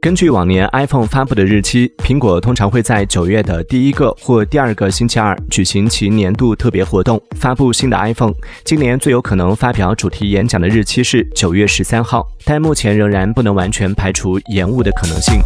根据往年 iphone 发布的日期苹果通常会在九月的第一个或第二个星期二举行其年度特别活动发布新的 iphone 今年最有可能发表主题演讲的日期是九月十三号但目前仍然不能完全排除延误的可能性。